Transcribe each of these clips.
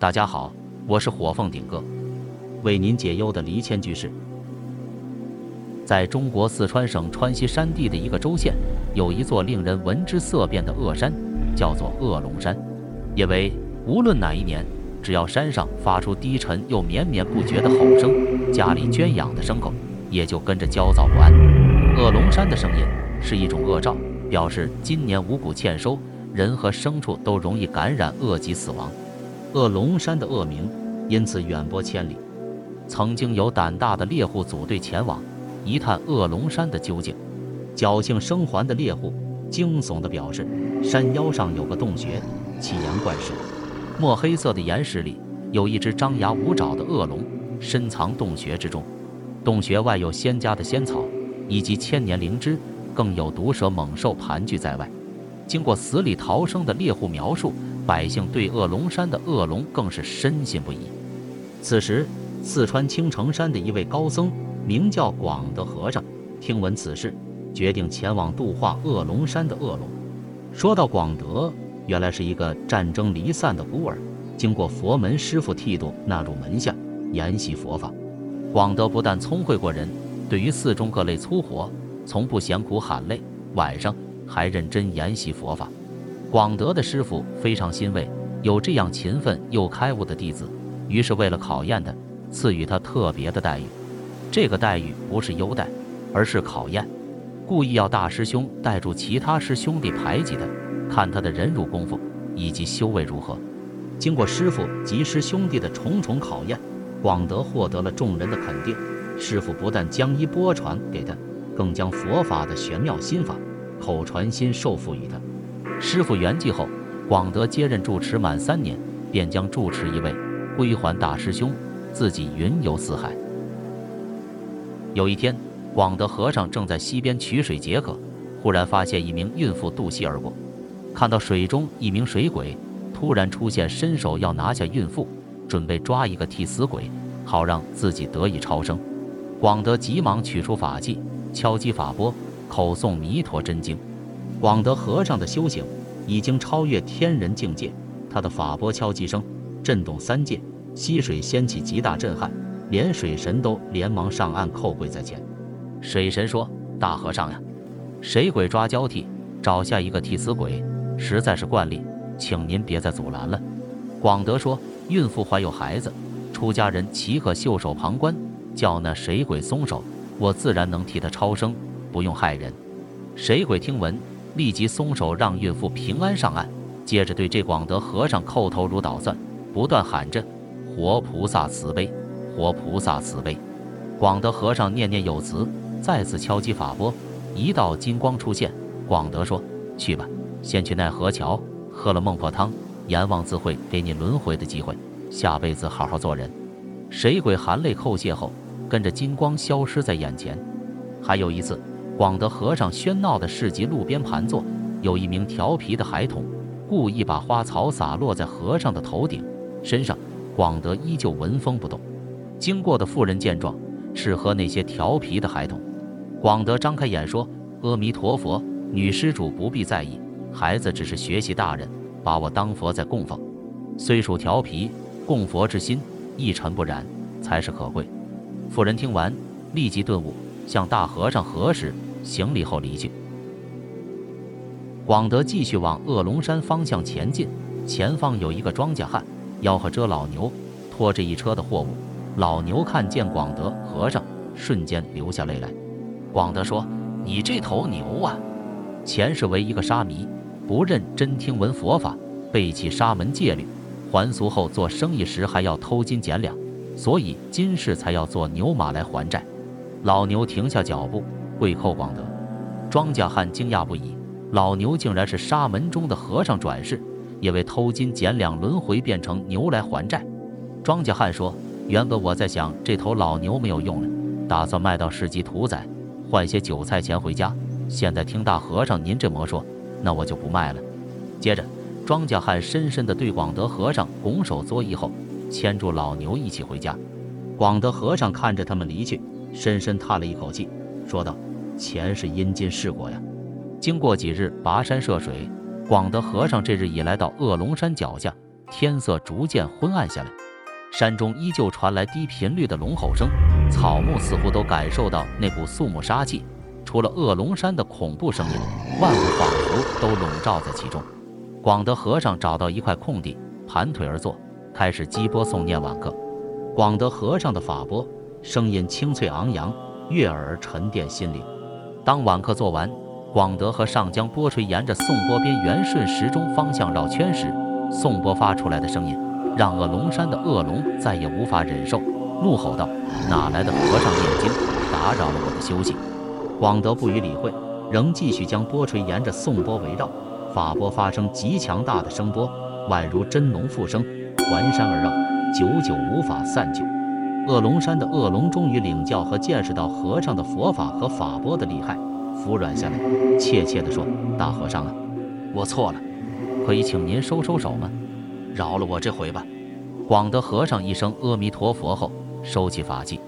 大家好，我是火凤顶哥，为您解忧的离谦居士。在中国四川省川西山地的一个州县，有一座令人闻之色变的恶山，叫做恶龙山。因为无论哪一年，只要山上发出低沉又绵绵不绝的吼声，家里圈养的牲口也就跟着焦躁不安。恶龙山的声音是一种恶兆，表示今年五谷欠收，人和牲畜都容易感染恶疾死亡。恶龙山的恶名因此远播千里，曾经有胆大的猎户组队前往一探恶龙山的究竟。侥幸生还的猎户惊悚地表示，山腰上有个洞穴，奇岩怪石，墨黑色的岩石里有一只张牙舞爪的恶龙深藏洞穴之中，洞穴外有仙家的仙草以及千年灵芝，更有毒蛇猛兽盘踞在外。经过死里逃生的猎户描述。百姓对恶龙山的恶龙更是深信不疑。此时，四川青城山的一位高僧名叫广德和尚，听闻此事，决定前往度化恶龙山的恶龙。说到广德，原来是一个战争离散的孤儿，经过佛门师父剃度，纳入门下，研习佛法。广德不但聪慧过人，对于寺中各类粗活，从不嫌苦喊累，晚上还认真研习佛法。广德的师傅非常欣慰有这样勤奋又开悟的弟子，于是为了考验他，赐予他特别的待遇。这个待遇不是优待，而是考验，故意要大师兄带住其他师兄弟排挤他，看他的忍辱功夫以及修为如何。经过师傅及师兄弟的重重考验，广德获得了众人的肯定。师傅不但将衣钵传给他，更将佛法的玄妙心法口传心授付于他。师傅圆寂后，广德接任住持满三年，便将住持一位归还大师兄，自己云游四海。有一天，广德和尚正在溪边取水解渴，忽然发现一名孕妇渡溪而过，看到水中一名水鬼突然出现，伸手要拿下孕妇，准备抓一个替死鬼，好让自己得以超生。广德急忙取出法器，敲击法钵，口诵弥陀真经。广德和尚的修行已经超越天人境界，他的法波敲击声震动三界，溪水掀起极大震撼，连水神都连忙上岸叩跪在前。水神说：“大和尚呀，水鬼抓交替，找下一个替死鬼，实在是惯例，请您别再阻拦了。”广德说：“孕妇怀有孩子，出家人岂可袖手旁观？叫那水鬼松手，我自然能替他超生，不用害人。”水鬼听闻。立即松手，让孕妇平安上岸。接着对这广德和尚叩头如捣蒜，不断喊着：“活菩萨慈悲，活菩萨慈悲。”广德和尚念念有词，再次敲击法钵，一道金光出现。广德说：“去吧，先去奈何桥喝了孟婆汤，阎王自会给你轮回的机会，下辈子好好做人。”水鬼含泪叩谢后，跟着金光消失在眼前。还有一次。广德和尚喧闹的市集路边盘坐，有一名调皮的孩童故意把花草洒落在和尚的头顶、身上，广德依旧纹风不动。经过的妇人见状，斥喝那些调皮的孩童。广德张开眼说：“阿弥陀佛，女施主不必在意，孩子只是学习大人把我当佛在供奉，虽属调皮，供佛之心一尘不染，才是可贵。”妇人听完，立即顿悟，向大和尚合十。行礼后离去。广德继续往恶龙山方向前进，前方有一个庄稼汉吆喝着老牛，拖着一车的货物。老牛看见广德和尚，瞬间流下泪来。广德说：“你这头牛啊，前世为一个沙弥，不认真听闻佛法，背弃沙门戒律，还俗后做生意时还要偷斤减两，所以今世才要做牛马来还债。”老牛停下脚步。跪叩广德，庄稼汉惊讶不已。老牛竟然是沙门中的和尚转世，因为偷金减两轮回变成牛来还债。庄稼汉说：“原本我在想这头老牛没有用了，打算卖到市集屠宰，换些韭菜钱回家。现在听大和尚您这么说，那我就不卖了。”接着，庄稼汉深深地对广德和尚拱手作揖后，牵住老牛一起回家。广德和尚看着他们离去，深深叹了一口气，说道。前世因今世果呀！经过几日跋山涉水，广德和尚这日已来到恶龙山脚下。天色逐渐昏暗下来，山中依旧传来低频率的龙吼声，草木似乎都感受到那股肃穆杀气。除了恶龙山的恐怖声音，万物仿佛都笼罩在其中。广德和尚找到一块空地，盘腿而坐，开始击钵诵念晚课。广德和尚的法钵声音清脆昂扬，悦耳而沉淀心灵。当晚课做完，广德和尚将波锤沿着颂波边缘顺时钟方向绕圈时，颂波发出来的声音让恶龙山的恶龙再也无法忍受，怒吼道：“哪来的和尚念经，打扰了我的休息！”广德不予理会，仍继续将波锤沿着颂波围绕，法波发生极强大的声波，宛如真龙复生，环山而绕，久久无法散去。恶龙山的恶龙终于领教和见识到和尚的佛法和法波的厉害，服软下来，怯怯地说：“大和尚啊，我错了，可以请您收收手吗？饶了我这回吧。”广德和尚一声阿弥陀佛后，收起法器，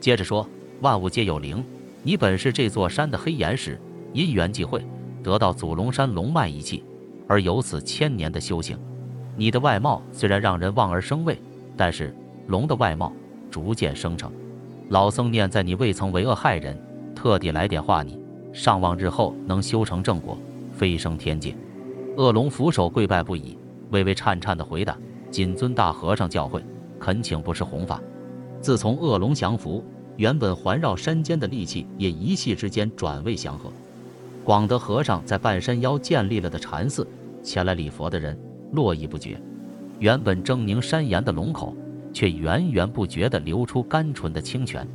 接着说：“万物皆有灵。”你本是这座山的黑岩石，因缘际会得到祖龙山龙脉一气，而有此千年的修行。你的外貌虽然让人望而生畏，但是龙的外貌逐渐生成。老僧念在你未曾为恶害人，特地来点化你，尚望日后能修成正果，飞升天界。恶龙俯首跪拜不已，微微颤颤地回答：“谨遵大和尚教诲，恳请不施弘法。”自从恶龙降服。原本环绕山间的戾气也一气之间转为祥和。广德和尚在半山腰建立了的禅寺，前来礼佛的人络绎不绝。原本狰狞山岩的龙口，却源源不绝地流出甘醇的清泉，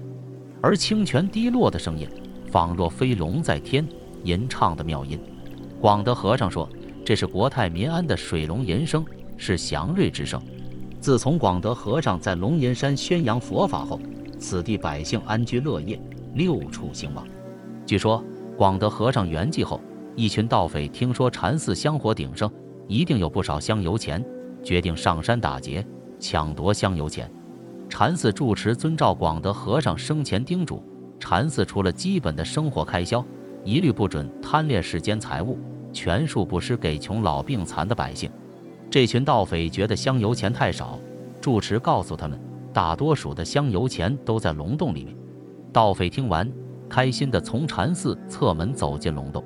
而清泉滴落的声音，仿若飞龙在天吟唱的妙音。广德和尚说：“这是国泰民安的水龙吟声，是祥瑞之声。”自从广德和尚在龙吟山宣扬佛法后，此地百姓安居乐业，六畜兴旺。据说广德和尚圆寂后，一群盗匪听说禅寺香火鼎盛，一定有不少香油钱，决定上山打劫，抢夺香油钱。禅寺住持遵照广德和尚生前叮嘱，禅寺除了基本的生活开销，一律不准贪恋世间财物，全数布施给穷老病残的百姓。这群盗匪觉得香油钱太少，住持告诉他们。大多数的香油钱都在龙洞里面。盗匪听完，开心地从禅寺侧门走进龙洞，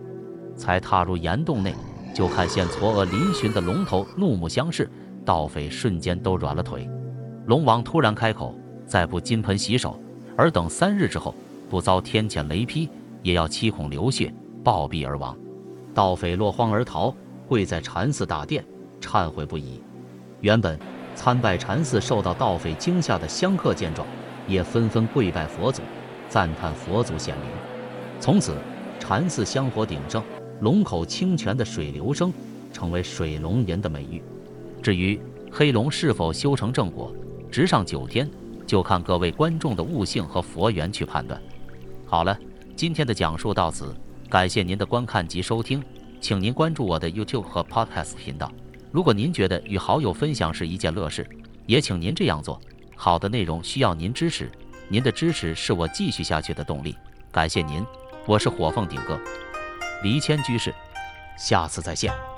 才踏入岩洞内，就看见嵯峨嶙峋的龙头，怒目相视。盗匪瞬间都软了腿。龙王突然开口：“再不金盆洗手，尔等三日之后，不遭天谴雷劈，也要七孔流血，暴毙而亡。”盗匪落荒而逃，跪在禅寺大殿，忏悔不已。原本。参拜禅寺受到盗匪惊吓的香客见状，也纷纷跪拜佛祖，赞叹佛祖显灵。从此，禅寺香火鼎盛，龙口清泉的水流声成为水龙吟的美誉。至于黑龙是否修成正果，直上九天，就看各位观众的悟性和佛缘去判断。好了，今天的讲述到此，感谢您的观看及收听，请您关注我的 YouTube 和 Podcast 频道。如果您觉得与好友分享是一件乐事，也请您这样做。好的内容需要您支持，您的支持是我继续下去的动力。感谢您，我是火凤顶哥，黎谦居士，下次再见。